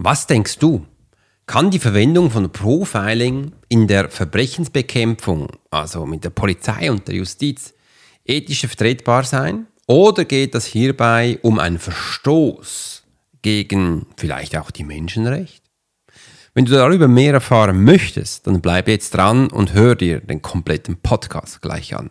Was denkst du? Kann die Verwendung von Profiling in der Verbrechensbekämpfung, also mit der Polizei und der Justiz, ethisch vertretbar sein? Oder geht es hierbei um einen Verstoß gegen vielleicht auch die Menschenrechte? Wenn du darüber mehr erfahren möchtest, dann bleib jetzt dran und hör dir den kompletten Podcast gleich an.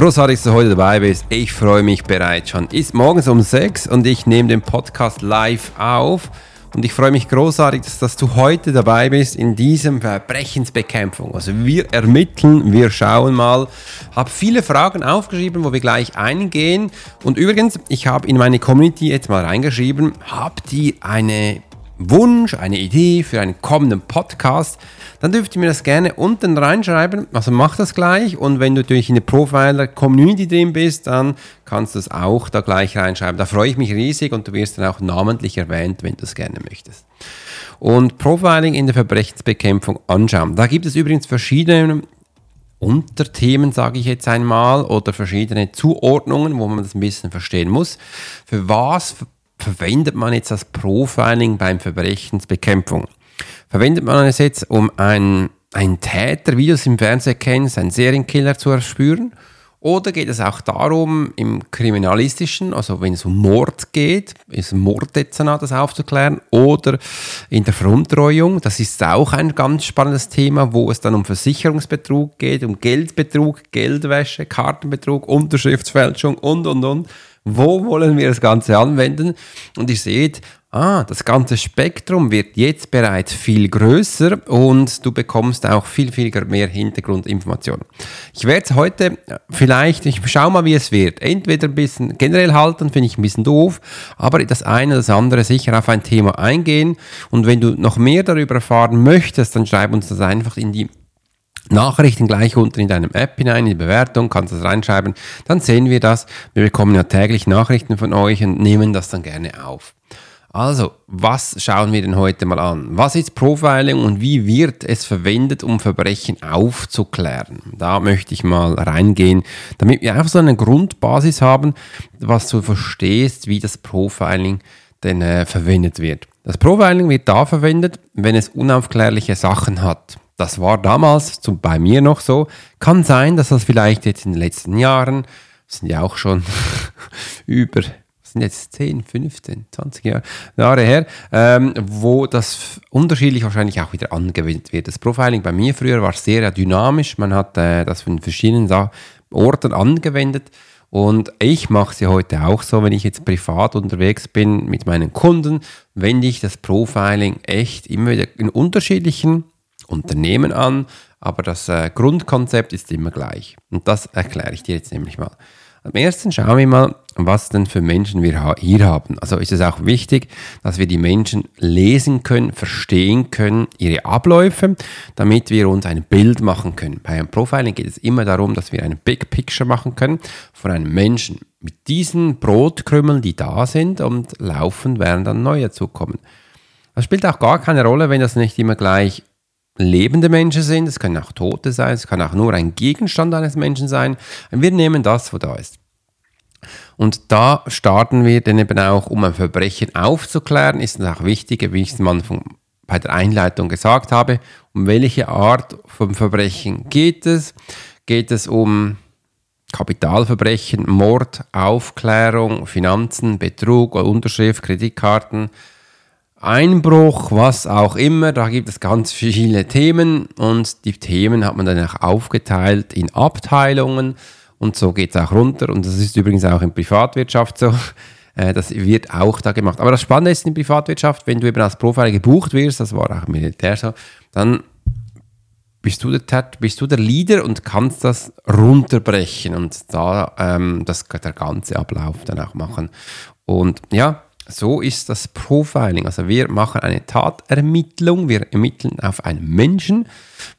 Großartig, dass du heute dabei bist. Ich freue mich bereits schon. Ist morgens um 6 und ich nehme den Podcast live auf. Und ich freue mich großartig, dass, dass, du heute dabei bist in diesem Verbrechensbekämpfung. Also wir ermitteln, wir schauen mal. Habe viele Fragen aufgeschrieben, wo wir gleich eingehen. Und übrigens, ich habe in meine Community jetzt mal reingeschrieben, habt ihr eine Wunsch, eine Idee für einen kommenden Podcast, dann dürft ihr mir das gerne unten reinschreiben. Also mach das gleich und wenn du natürlich in der Profiler-Community drin bist, dann kannst du es auch da gleich reinschreiben. Da freue ich mich riesig und du wirst dann auch namentlich erwähnt, wenn du es gerne möchtest. Und Profiling in der Verbrechensbekämpfung anschauen. Da gibt es übrigens verschiedene Unterthemen, sage ich jetzt einmal, oder verschiedene Zuordnungen, wo man das ein bisschen verstehen muss. Für was verwendet man jetzt das Profiling beim Verbrechensbekämpfung? Verwendet man es jetzt, um einen, einen Täter, wie du es im Fernsehen kennst, einen Serienkiller zu erspüren? Oder geht es auch darum, im Kriminalistischen, also wenn es um Mord geht, ist Morddezernat das aufzuklären, oder in der Veruntreuung, das ist auch ein ganz spannendes Thema, wo es dann um Versicherungsbetrug geht, um Geldbetrug, Geldwäsche, Kartenbetrug, Unterschriftsfälschung und, und, und. Wo wollen wir das Ganze anwenden? Und ihr seht, ah, das ganze Spektrum wird jetzt bereits viel größer und du bekommst auch viel, viel mehr Hintergrundinformationen. Ich werde es heute vielleicht, ich schaue mal, wie es wird. Entweder ein bisschen generell halten, finde ich ein bisschen doof, aber das eine oder das andere sicher auf ein Thema eingehen. Und wenn du noch mehr darüber erfahren möchtest, dann schreib uns das einfach in die Nachrichten gleich unten in deinem App hinein, in die Bewertung, kannst du das reinschreiben, dann sehen wir das. Wir bekommen ja täglich Nachrichten von euch und nehmen das dann gerne auf. Also, was schauen wir denn heute mal an? Was ist Profiling und wie wird es verwendet, um Verbrechen aufzuklären? Da möchte ich mal reingehen, damit wir einfach so eine Grundbasis haben, was du verstehst, wie das Profiling denn äh, verwendet wird. Das Profiling wird da verwendet, wenn es unaufklärliche Sachen hat. Das war damals zum, bei mir noch so. Kann sein, dass das vielleicht jetzt in den letzten Jahren, sind ja auch schon über sind jetzt 10, 15, 20 Jahre, Jahre her, ähm, wo das unterschiedlich wahrscheinlich auch wieder angewendet wird. Das Profiling bei mir früher war sehr dynamisch, man hat äh, das von verschiedenen Orten angewendet. Und ich mache sie heute auch so, wenn ich jetzt privat unterwegs bin mit meinen Kunden, wende ich das Profiling echt immer wieder in unterschiedlichen Unternehmen an, aber das äh, Grundkonzept ist immer gleich. Und das erkläre ich dir jetzt nämlich mal. Am ersten schauen wir mal, was denn für Menschen wir hier haben. Also ist es auch wichtig, dass wir die Menschen lesen können, verstehen können, ihre Abläufe, damit wir uns ein Bild machen können. Bei einem Profiling geht es immer darum, dass wir ein Big Picture machen können von einem Menschen. Mit diesen Brotkrümmeln, die da sind und laufend werden dann neue zukommen. Das spielt auch gar keine Rolle, wenn das nicht immer gleich lebende Menschen sind, es können auch Tote sein, es kann auch nur ein Gegenstand eines Menschen sein. Wir nehmen das, was da ist. Und da starten wir dann eben auch, um ein Verbrechen aufzuklären, ist es auch wichtig, wie ich es am Anfang bei der Einleitung gesagt habe, um welche Art von Verbrechen geht es? Geht es um Kapitalverbrechen, Mord, Aufklärung, Finanzen, Betrug, Unterschrift, Kreditkarten, Einbruch, was auch immer. Da gibt es ganz viele Themen und die Themen hat man dann auch aufgeteilt in Abteilungen und so geht es auch runter. Und das ist übrigens auch in Privatwirtschaft so. Äh, das wird auch da gemacht. Aber das Spannende ist in Privatwirtschaft, wenn du eben als Profiler gebucht wirst, das war auch im Militär so, dann bist du der, bist du der Leader und kannst das runterbrechen und da ähm, das, der ganze Ablauf dann auch machen. Und ja, so ist das Profiling. Also wir machen eine Tatermittlung, wir ermitteln auf einen Menschen,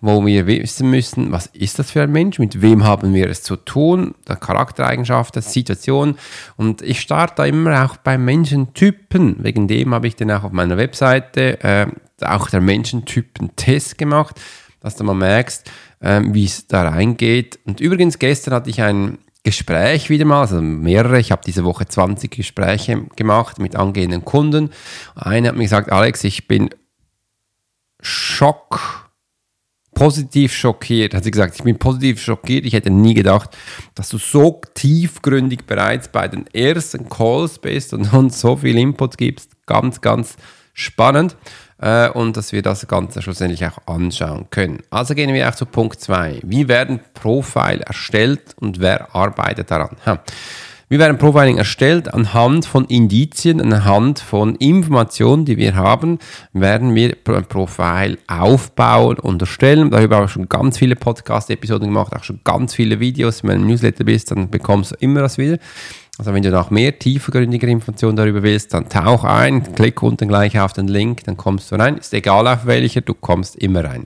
wo wir wissen müssen, was ist das für ein Mensch, mit wem haben wir es zu tun, der Charaktereigenschaften, Situation. Und ich starte da immer auch bei Menschentypen. Wegen dem habe ich dann auch auf meiner Webseite äh, auch der Menschentypen-Test gemacht, dass du mal merkst, äh, wie es da reingeht. Und übrigens, gestern hatte ich einen Gespräch wieder mal, also mehrere. Ich habe diese Woche 20 Gespräche gemacht mit angehenden Kunden. Einer hat mir gesagt, Alex, ich bin schock, positiv schockiert. Hat sie gesagt, ich bin positiv schockiert. Ich hätte nie gedacht, dass du so tiefgründig bereits bei den ersten Calls bist und uns so viel Input gibst. Ganz, ganz spannend äh, und dass wir das Ganze schlussendlich auch anschauen können. Also gehen wir auch zu Punkt 2. Wie werden Profile erstellt und wer arbeitet daran? Ha. Wir werden Profiling erstellt anhand von Indizien, anhand von Informationen, die wir haben, werden wir ein Profil aufbauen und erstellen. Darüber habe ich schon ganz viele Podcast-Episoden gemacht, auch schon ganz viele Videos. Wenn du im Newsletter bist, dann bekommst du immer das wieder. Also wenn du noch mehr tiefergründige Informationen darüber willst, dann tauch ein, klick unten gleich auf den Link, dann kommst du rein. Ist egal auf welcher, du kommst immer rein.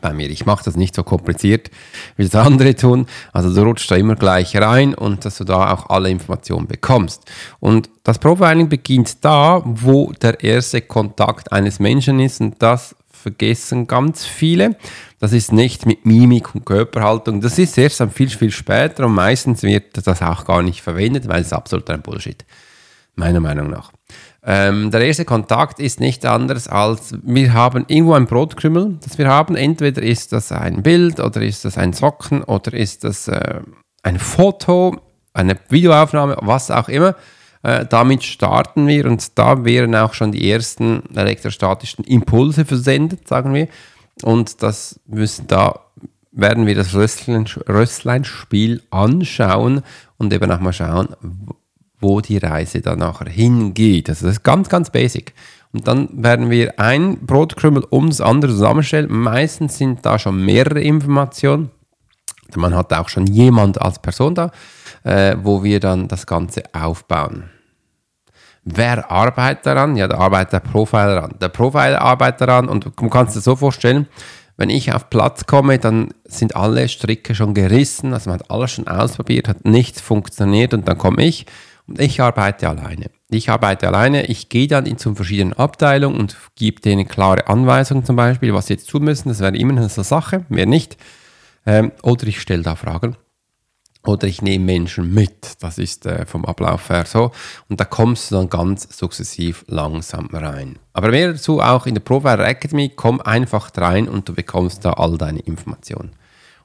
Bei mir, ich mache das nicht so kompliziert, wie das andere tun. Also du rutschst da immer gleich rein und dass du da auch alle Informationen bekommst. Und das Profiling beginnt da, wo der erste Kontakt eines Menschen ist und das vergessen ganz viele. Das ist nicht mit Mimik und Körperhaltung. Das ist erst viel, viel später und meistens wird das auch gar nicht verwendet, weil es absolut ein Bullshit. Meiner Meinung nach. Ähm, der erste Kontakt ist nicht anders als, wir haben irgendwo ein Brotkrümmel, das wir haben. Entweder ist das ein Bild oder ist das ein Socken oder ist das äh, ein Foto, eine Videoaufnahme, was auch immer. Äh, damit starten wir und da wären auch schon die ersten elektrostatischen Impulse versendet, sagen wir. Und das müssen da werden wir das Rössleinspiel anschauen und eben auch mal schauen, wo die Reise dann nachher hingeht. Also das ist ganz, ganz basic. Und dann werden wir ein Brotkrümel um das andere zusammenstellen. Meistens sind da schon mehrere Informationen. Man hat auch schon jemand als Person da, äh, wo wir dann das Ganze aufbauen. Wer arbeitet daran? Ja, da arbeitet der Profiler daran. Der Profiler arbeitet daran und du kannst dir so vorstellen, wenn ich auf Platz komme, dann sind alle Stricke schon gerissen, also man hat alles schon ausprobiert, hat nichts funktioniert und dann komme ich und ich arbeite alleine. Ich arbeite alleine, ich gehe dann in zu verschiedenen Abteilungen und gebe denen klare Anweisungen zum Beispiel, was sie jetzt tun müssen. Das wäre immer eine Sache, mehr nicht. Ähm, oder ich stelle da Fragen oder ich nehme Menschen mit. Das ist äh, vom Ablauf her so. Und da kommst du dann ganz sukzessiv langsam rein. Aber mehr dazu auch in der Profile Academy. Komm einfach rein und du bekommst da all deine Informationen.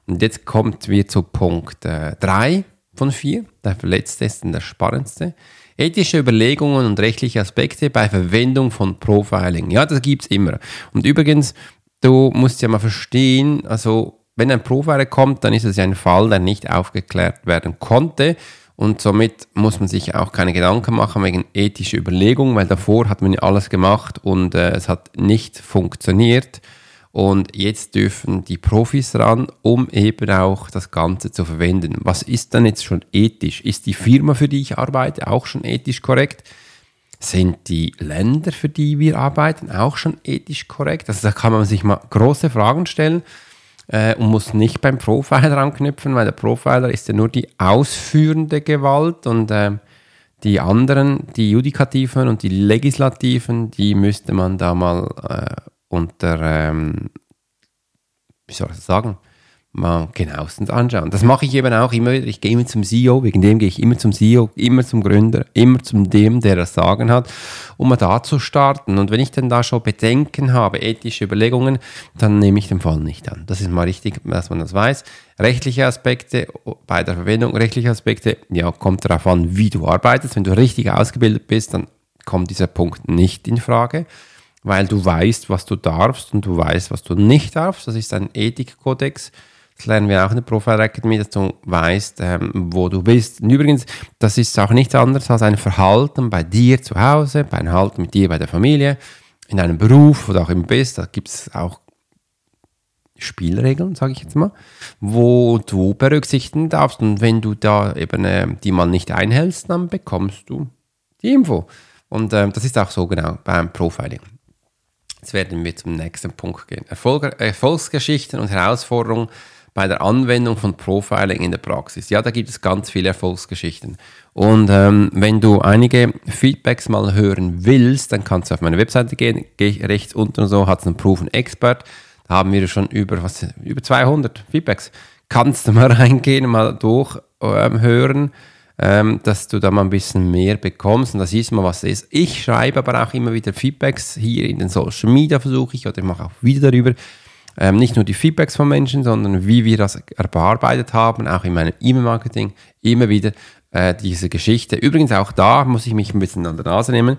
Und jetzt kommt wir zu Punkt 3 äh, von 4. Der letzte ist der spannendste. Ethische Überlegungen und rechtliche Aspekte bei Verwendung von Profiling. Ja, das gibt es immer. Und übrigens, du musst ja mal verstehen, also wenn ein Profiler kommt, dann ist es ja ein Fall, der nicht aufgeklärt werden konnte. Und somit muss man sich auch keine Gedanken machen wegen ethischer Überlegungen, weil davor hat man alles gemacht und äh, es hat nicht funktioniert. Und jetzt dürfen die Profis ran, um eben auch das Ganze zu verwenden. Was ist dann jetzt schon ethisch? Ist die Firma, für die ich arbeite, auch schon ethisch korrekt? Sind die Länder, für die wir arbeiten, auch schon ethisch korrekt? Also da kann man sich mal große Fragen stellen äh, und muss nicht beim Profiler anknüpfen, weil der Profiler ist ja nur die ausführende Gewalt und äh, die anderen, die Judikativen und die Legislativen, die müsste man da mal äh, unter, ähm, wie soll ich das sagen, mal genauestens anschauen. Das mache ich eben auch immer wieder. Ich gehe immer zum CEO, wegen dem gehe ich immer zum CEO, immer zum Gründer, immer zum dem, der das Sagen hat, um mal da zu starten. Und wenn ich dann da schon Bedenken habe, ethische Überlegungen, dann nehme ich den Fall nicht an. Das ist mal richtig, dass man das weiß. Rechtliche Aspekte bei der Verwendung, rechtliche Aspekte, ja, kommt darauf an, wie du arbeitest. Wenn du richtig ausgebildet bist, dann kommt dieser Punkt nicht in Frage, weil du weißt, was du darfst und du weißt, was du nicht darfst. Das ist ein Ethikkodex. Das lernen wir auch in der Profile Academy, dass du weißt, ähm, wo du bist. Und übrigens, das ist auch nichts anderes als ein Verhalten bei dir zu Hause, bei einem Verhalten mit dir bei der Familie, in einem Beruf, du auch immer bist. Da gibt es auch Spielregeln, sage ich jetzt mal, wo du berücksichtigen darfst. Und wenn du da eben äh, die mal nicht einhältst, dann bekommst du die Info. Und äh, das ist auch so genau beim Profiling. Jetzt werden wir zum nächsten Punkt gehen. Erfolg, Erfolgsgeschichten und Herausforderungen bei der Anwendung von Profiling in der Praxis. Ja, da gibt es ganz viele Erfolgsgeschichten. Und ähm, wenn du einige Feedbacks mal hören willst, dann kannst du auf meine Webseite gehen. Geh rechts unten und so, hat es einen Proven Expert. Da haben wir schon über, was, über 200 Feedbacks. Kannst du mal reingehen, mal durchhören, ähm, ähm, dass du da mal ein bisschen mehr bekommst und da siehst du mal, was es ist. Ich schreibe aber auch immer wieder Feedbacks hier in den Social Media, versuche ich, oder ich mache auch wieder darüber ähm, nicht nur die Feedbacks von Menschen, sondern wie wir das erarbeitet haben, auch in meinem E-Mail-Marketing, immer wieder äh, diese Geschichte. Übrigens auch da muss ich mich ein bisschen an der Nase nehmen.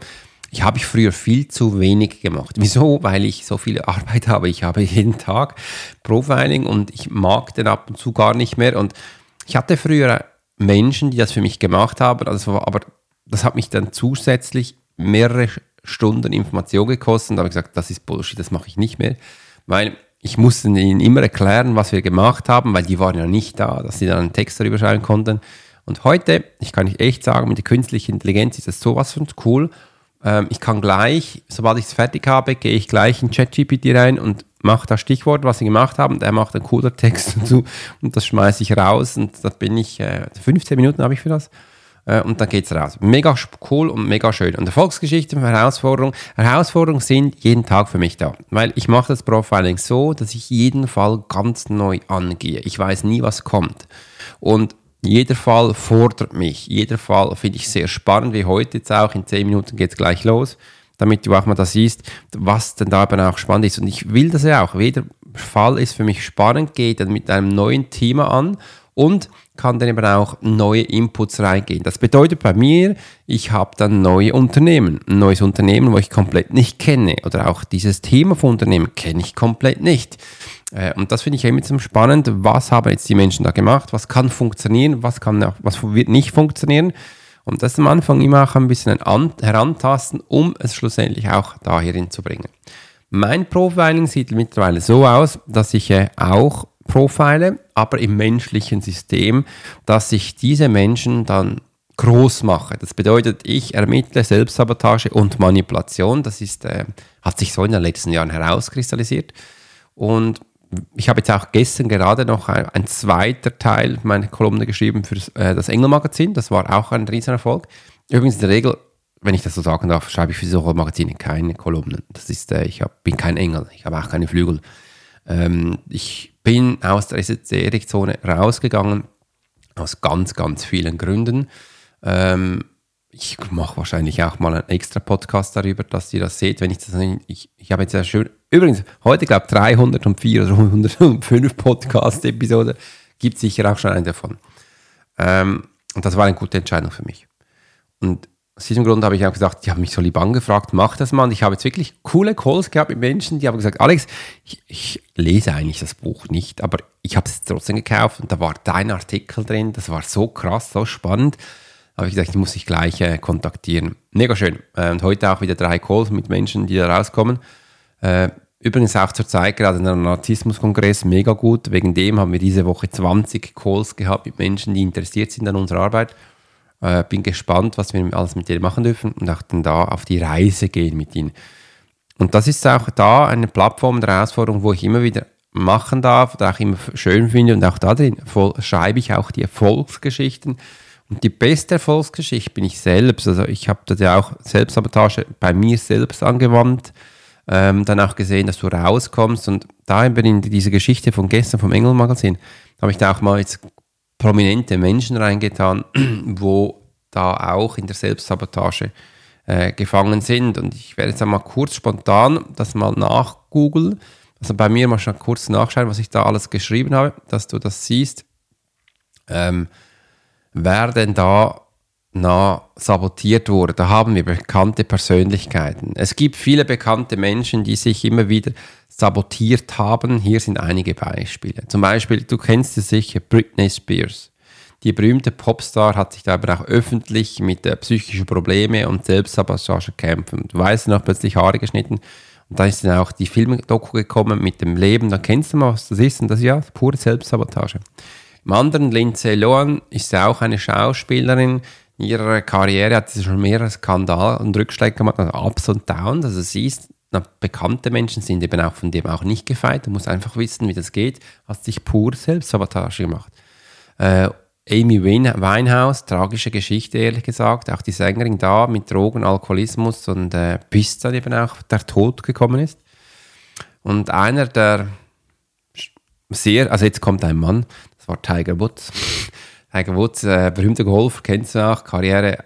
Ich habe früher viel zu wenig gemacht. Wieso? Weil ich so viel Arbeit habe. Ich habe jeden Tag Profiling und ich mag den ab und zu gar nicht mehr. Und ich hatte früher Menschen, die das für mich gemacht haben, also, aber das hat mich dann zusätzlich mehrere Stunden Information gekostet und da habe ich gesagt, das ist Bullshit, das mache ich nicht mehr, weil ich musste ihnen immer erklären, was wir gemacht haben, weil die waren ja nicht da, dass sie dann einen Text darüber schreiben konnten. Und heute, ich kann nicht echt sagen, mit der künstlichen Intelligenz ist das sowas von cool. Ähm, ich kann gleich, sobald ich es fertig habe, gehe ich gleich in ChatGPT rein und mache das Stichwort, was sie gemacht haben. Der macht einen cooler Text dazu und das schmeiße ich raus. Und da bin ich, äh, 15 Minuten habe ich für das. Äh, und dann geht es raus. Mega cool und mega schön. Und Erfolgsgeschichten, Herausforderungen. Herausforderungen sind jeden Tag für mich da, weil ich mache das Profiling so, dass ich jeden Fall ganz neu angehe. Ich weiß nie, was kommt. Und jeder Fall fordert mich. Jeder Fall finde ich sehr spannend, wie heute jetzt auch. In 10 Minuten geht es gleich los, damit du auch mal das siehst, was denn da eben auch spannend ist. Und ich will das ja auch. Jeder Fall ist für mich spannend, geht dann mit einem neuen Thema an und kann dann eben auch neue Inputs reingehen. Das bedeutet bei mir, ich habe dann neue Unternehmen. Ein neues Unternehmen, wo ich komplett nicht kenne. Oder auch dieses Thema von Unternehmen kenne ich komplett nicht. Äh, und das finde ich immer zum spannend. Was haben jetzt die Menschen da gemacht? Was kann funktionieren? Was, kann, was wird nicht funktionieren? Und das am Anfang immer auch ein bisschen herantasten, um es schlussendlich auch da hierin zu bringen. Mein Profiling sieht mittlerweile so aus, dass ich äh, auch profile, aber im menschlichen System, dass ich diese Menschen dann groß mache. Das bedeutet, ich ermittle Selbstsabotage und Manipulation. Das ist, äh, hat sich so in den letzten Jahren herauskristallisiert. Und ich habe jetzt auch gestern gerade noch ein, ein zweiter Teil meiner Kolumne geschrieben für äh, das Engel-Magazin. Das war auch ein Riesenerfolg. Übrigens in der Regel, wenn ich das so sagen darf, schreibe ich für solche Magazine keine Kolumnen. Das ist, äh, ich hab, bin kein Engel, ich habe auch keine Flügel. Ähm, ich bin aus der Esoterik-Zone rausgegangen, aus ganz, ganz vielen Gründen. Ähm, ich mache wahrscheinlich auch mal einen extra Podcast darüber, dass ihr das seht, wenn ich das ich, ich habe jetzt ja schön, übrigens, heute glaube ich 304 oder 105 Podcast-Episoden, gibt sicher auch schon einen davon. Ähm, und das war eine gute Entscheidung für mich. Und aus diesem Grund habe ich auch gesagt, die haben mich so lieb angefragt, mach das mal. Und ich habe jetzt wirklich coole Calls gehabt mit Menschen, die haben gesagt, Alex, ich, ich lese eigentlich das Buch nicht, aber ich habe es trotzdem gekauft und da war dein Artikel drin, das war so krass, so spannend. Da habe ich gesagt, ich muss dich gleich äh, kontaktieren. Mega schön. Äh, und heute auch wieder drei Calls mit Menschen, die da rauskommen. Äh, übrigens auch zur Zeit gerade in einem Narzissmus-Kongress mega gut. Wegen dem haben wir diese Woche 20 Calls gehabt mit Menschen, die interessiert sind an unserer Arbeit. Äh, bin gespannt, was wir alles mit denen machen dürfen und auch dann da auf die Reise gehen mit ihnen. Und das ist auch da eine Plattform der Herausforderung, wo ich immer wieder machen darf oder auch immer schön finde und auch da drin schreibe ich auch die Erfolgsgeschichten. Und die beste Erfolgsgeschichte bin ich selbst. Also ich habe das ja auch Selbstsabotage bei mir selbst angewandt, ähm, dann auch gesehen, dass du rauskommst und da eben in diese Geschichte von gestern vom Engel-Magazin habe ich da auch mal jetzt prominente Menschen reingetan, wo da auch in der Selbstsabotage äh, gefangen sind. Und ich werde jetzt einmal kurz spontan das mal nachgoogeln. Also bei mir mal schon kurz nachschauen, was ich da alles geschrieben habe, dass du das siehst. Ähm, wer denn da na, sabotiert wurde. Da haben wir bekannte Persönlichkeiten. Es gibt viele bekannte Menschen, die sich immer wieder sabotiert haben. Hier sind einige Beispiele. Zum Beispiel, du kennst es sicher, Britney Spears. Die berühmte Popstar hat sich da aber auch öffentlich mit äh, psychischen Problemen und Selbstsabotage kämpfen. Du weißt noch, plötzlich Haare geschnitten. Und da ist dann auch die Filmdoku gekommen mit dem Leben. Da kennst du mal, was das ist. Und das ist ja pure Selbstsabotage. Im anderen, Lindsay Lohan, ist auch eine Schauspielerin. In ihrer Karriere hat sie schon mehrere Skandal und Rückschläge gemacht, also Ups und Downs. Also siehst, na, bekannte Menschen sind eben auch von dem auch nicht gefeit. Du musst einfach wissen, wie das geht. Hast sich pur Selbstsabotage gemacht. Äh, Amy Winehouse, tragische Geschichte, ehrlich gesagt. Auch die Sängerin da mit Drogen, Alkoholismus und äh, bis dann eben auch der Tod gekommen ist. Und einer der sehr, also jetzt kommt ein Mann, das war Tiger Woods. Tiger Woods, äh, berühmter Golf, kennst du auch, Karriere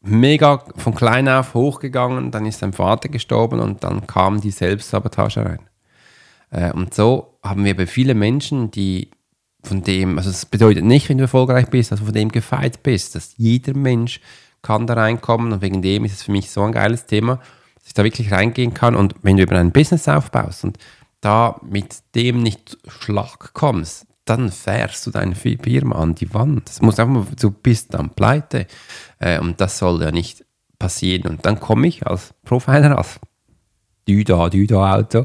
mega von klein auf hochgegangen, dann ist sein Vater gestorben und dann kam die Selbstsabotage rein. Äh, und so haben wir bei vielen Menschen, die von dem, also es bedeutet nicht, wenn du erfolgreich bist, dass du von dem gefeit bist, dass jeder Mensch kann da reinkommen und wegen dem ist es für mich so ein geiles Thema, dass ich da wirklich reingehen kann und wenn du über ein Business aufbaust und da mit dem nicht Schlag kommst, dann fährst du deine Firma an die Wand. Das muss einfach mal, du bist dann pleite äh, und das soll ja nicht passieren und dann komme ich als Profiler, als Düda, Düda Auto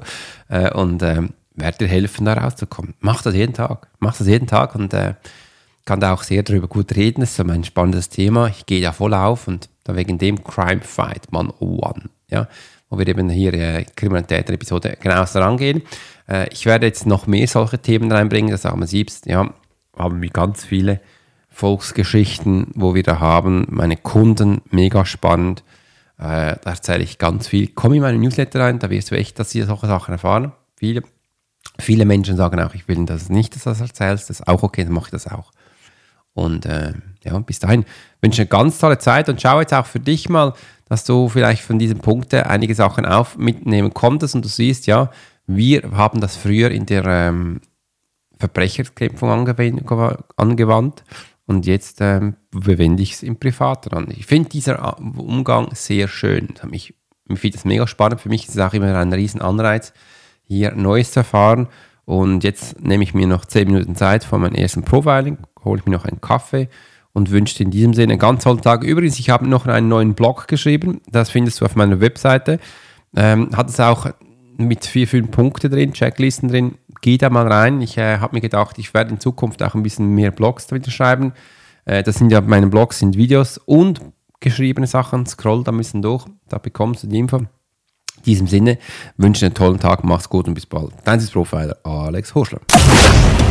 äh, und ähm, werde dir helfen, da rauszukommen. Mach das jeden Tag. Mach das jeden Tag und äh, kann da auch sehr darüber gut reden. Das ist so mein spannendes Thema. Ich gehe da voll auf und da wegen dem Crime Fight 101, ja, wo wir eben hier äh, Kriminalität-Episode genau rangehen. Äh, ich werde jetzt noch mehr solche Themen reinbringen, dass auch man sieht, ja, haben wir ganz viele Volksgeschichten, wo wir da haben. Meine Kunden, mega spannend. Äh, da erzähle ich ganz viel. Komm in meine Newsletter rein, da wirst du echt, dass sie solche Sachen erfahren. Viele Viele Menschen sagen auch, ich will das nicht, dass du das erzählst. Das ist auch okay, dann mache ich das auch. Und äh, ja, bis dahin wünsche eine ganz tolle Zeit und schau jetzt auch für dich mal, dass du vielleicht von diesen Punkten einige Sachen auf mitnehmen konntest und du siehst, ja, wir haben das früher in der ähm, Verbrecherkämpfung angewandt und jetzt ähm, verwende ich es im Privaten an. Ich finde dieser äh, Umgang sehr schön. Ich, ich finde das mega spannend. Für mich ist es auch immer ein riesen Anreiz, hier Neues zu erfahren. Und jetzt nehme ich mir noch 10 Minuten Zeit vor meinem ersten Profiling, hole ich mir noch einen Kaffee und wünsche dir in diesem Sinne einen ganz tollen Tag. Übrigens, ich habe noch einen neuen Blog geschrieben, das findest du auf meiner Webseite. Ähm, hat es auch mit vier, fünf Punkten drin, Checklisten drin. Geh da mal rein. Ich äh, habe mir gedacht, ich werde in Zukunft auch ein bisschen mehr Blogs wieder schreiben. Äh, das sind ja meine Blogs, sind Videos und geschriebene Sachen. Scroll da ein bisschen durch, da bekommst du die Info. In diesem Sinne wünsche einen tollen Tag, mach's gut und bis bald. Dein Profiler Alex Horschler.